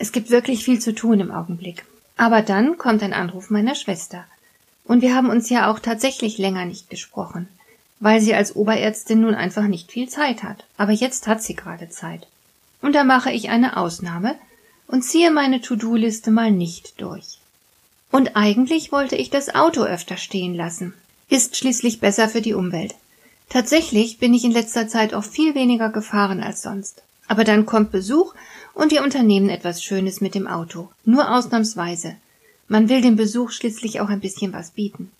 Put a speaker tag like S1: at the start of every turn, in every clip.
S1: Es gibt wirklich viel zu tun im Augenblick. Aber dann kommt ein Anruf meiner Schwester. Und wir haben uns ja auch tatsächlich länger nicht gesprochen, weil sie als Oberärztin nun einfach nicht viel Zeit hat. Aber jetzt hat sie gerade Zeit. Und da mache ich eine Ausnahme und ziehe meine To-Do-Liste mal nicht durch. Und eigentlich wollte ich das Auto öfter stehen lassen. Ist schließlich besser für die Umwelt. Tatsächlich bin ich in letzter Zeit auch viel weniger gefahren als sonst. Aber dann kommt Besuch und wir unternehmen etwas Schönes mit dem Auto. Nur ausnahmsweise. Man will dem Besuch schließlich auch ein bisschen was bieten.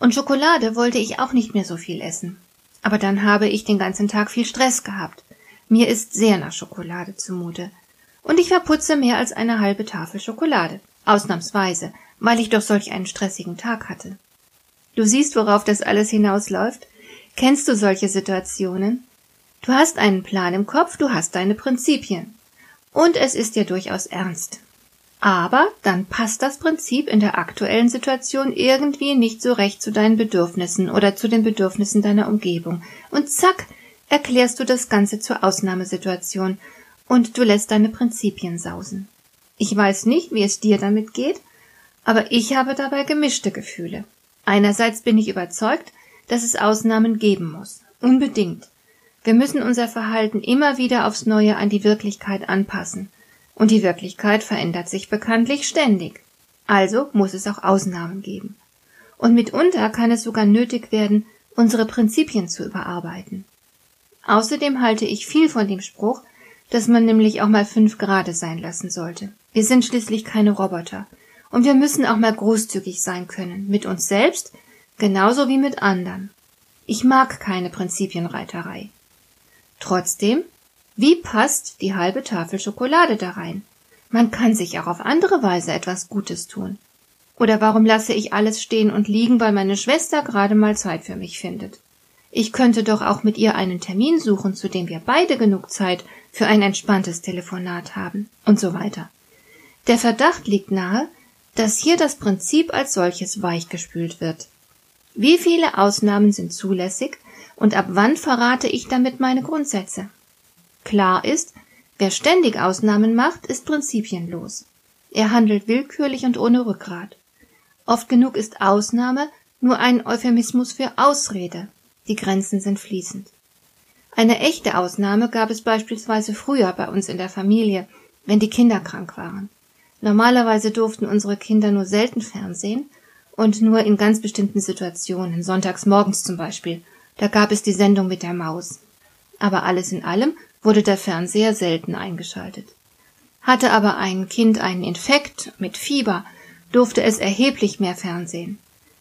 S1: Und Schokolade wollte ich auch nicht mehr so viel essen. Aber dann habe ich den ganzen Tag viel Stress gehabt. Mir ist sehr nach Schokolade zumute. Und ich verputze mehr als eine halbe Tafel Schokolade. Ausnahmsweise, weil ich doch solch einen stressigen Tag hatte. Du siehst, worauf das alles hinausläuft? Kennst du solche Situationen? Du hast einen Plan im Kopf, du hast deine Prinzipien. Und es ist dir durchaus ernst. Aber dann passt das Prinzip in der aktuellen Situation irgendwie nicht so recht zu deinen Bedürfnissen oder zu den Bedürfnissen deiner Umgebung. Und zack, erklärst du das Ganze zur Ausnahmesituation und du lässt deine Prinzipien sausen. Ich weiß nicht, wie es dir damit geht, aber ich habe dabei gemischte Gefühle. Einerseits bin ich überzeugt, dass es Ausnahmen geben muss. Unbedingt. Wir müssen unser Verhalten immer wieder aufs Neue an die Wirklichkeit anpassen. Und die Wirklichkeit verändert sich bekanntlich ständig. Also muss es auch Ausnahmen geben. Und mitunter kann es sogar nötig werden, unsere Prinzipien zu überarbeiten. Außerdem halte ich viel von dem Spruch, dass man nämlich auch mal fünf Grade sein lassen sollte. Wir sind schließlich keine Roboter. Und wir müssen auch mal großzügig sein können, mit uns selbst, genauso wie mit anderen. Ich mag keine Prinzipienreiterei. Trotzdem, wie passt die halbe Tafel Schokolade da rein? Man kann sich auch auf andere Weise etwas Gutes tun. Oder warum lasse ich alles stehen und liegen, weil meine Schwester gerade mal Zeit für mich findet? Ich könnte doch auch mit ihr einen Termin suchen, zu dem wir beide genug Zeit für ein entspanntes Telefonat haben und so weiter. Der Verdacht liegt nahe, dass hier das Prinzip als solches weichgespült wird. Wie viele Ausnahmen sind zulässig und ab wann verrate ich damit meine Grundsätze? Klar ist, wer ständig Ausnahmen macht, ist prinzipienlos. Er handelt willkürlich und ohne Rückgrat. Oft genug ist Ausnahme nur ein Euphemismus für Ausrede. Die Grenzen sind fließend. Eine echte Ausnahme gab es beispielsweise früher bei uns in der Familie, wenn die Kinder krank waren. Normalerweise durften unsere Kinder nur selten Fernsehen und nur in ganz bestimmten Situationen, sonntags morgens zum Beispiel, da gab es die Sendung mit der Maus. Aber alles in allem wurde der Fernseher selten eingeschaltet. Hatte aber ein Kind einen Infekt mit Fieber, durfte es erheblich mehr Fernsehen.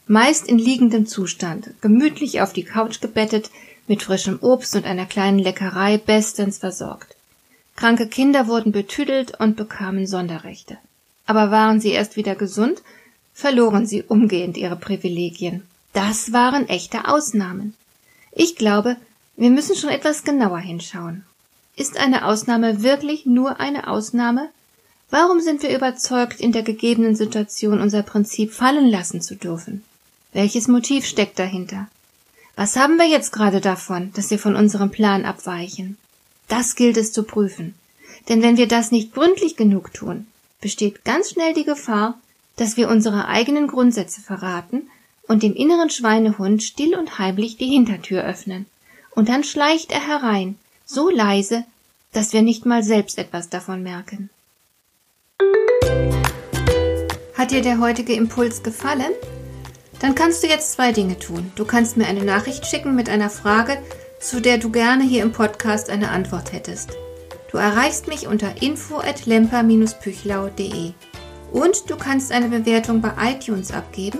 S1: Meist in liegendem Zustand, gemütlich auf die Couch gebettet, mit frischem Obst und einer kleinen Leckerei bestens versorgt. Kranke Kinder wurden betüdelt und bekamen Sonderrechte. Aber waren sie erst wieder gesund, verloren sie umgehend ihre Privilegien. Das waren echte Ausnahmen. Ich glaube, wir müssen schon etwas genauer hinschauen. Ist eine Ausnahme wirklich nur eine Ausnahme? Warum sind wir überzeugt, in der gegebenen Situation unser Prinzip fallen lassen zu dürfen? Welches Motiv steckt dahinter? Was haben wir jetzt gerade davon, dass wir von unserem Plan abweichen? Das gilt es zu prüfen. Denn wenn wir das nicht gründlich genug tun, besteht ganz schnell die Gefahr, dass wir unsere eigenen Grundsätze verraten und dem inneren Schweinehund still und heimlich die Hintertür öffnen. Und dann schleicht er herein, so leise, dass wir nicht mal selbst etwas davon merken. Hat dir der heutige Impuls gefallen? Dann kannst du jetzt zwei Dinge tun. Du kannst mir eine Nachricht schicken mit einer Frage, zu der du gerne hier im Podcast eine Antwort hättest. Du erreichst mich unter info at lemper-püchlau.de und du kannst eine Bewertung bei iTunes abgeben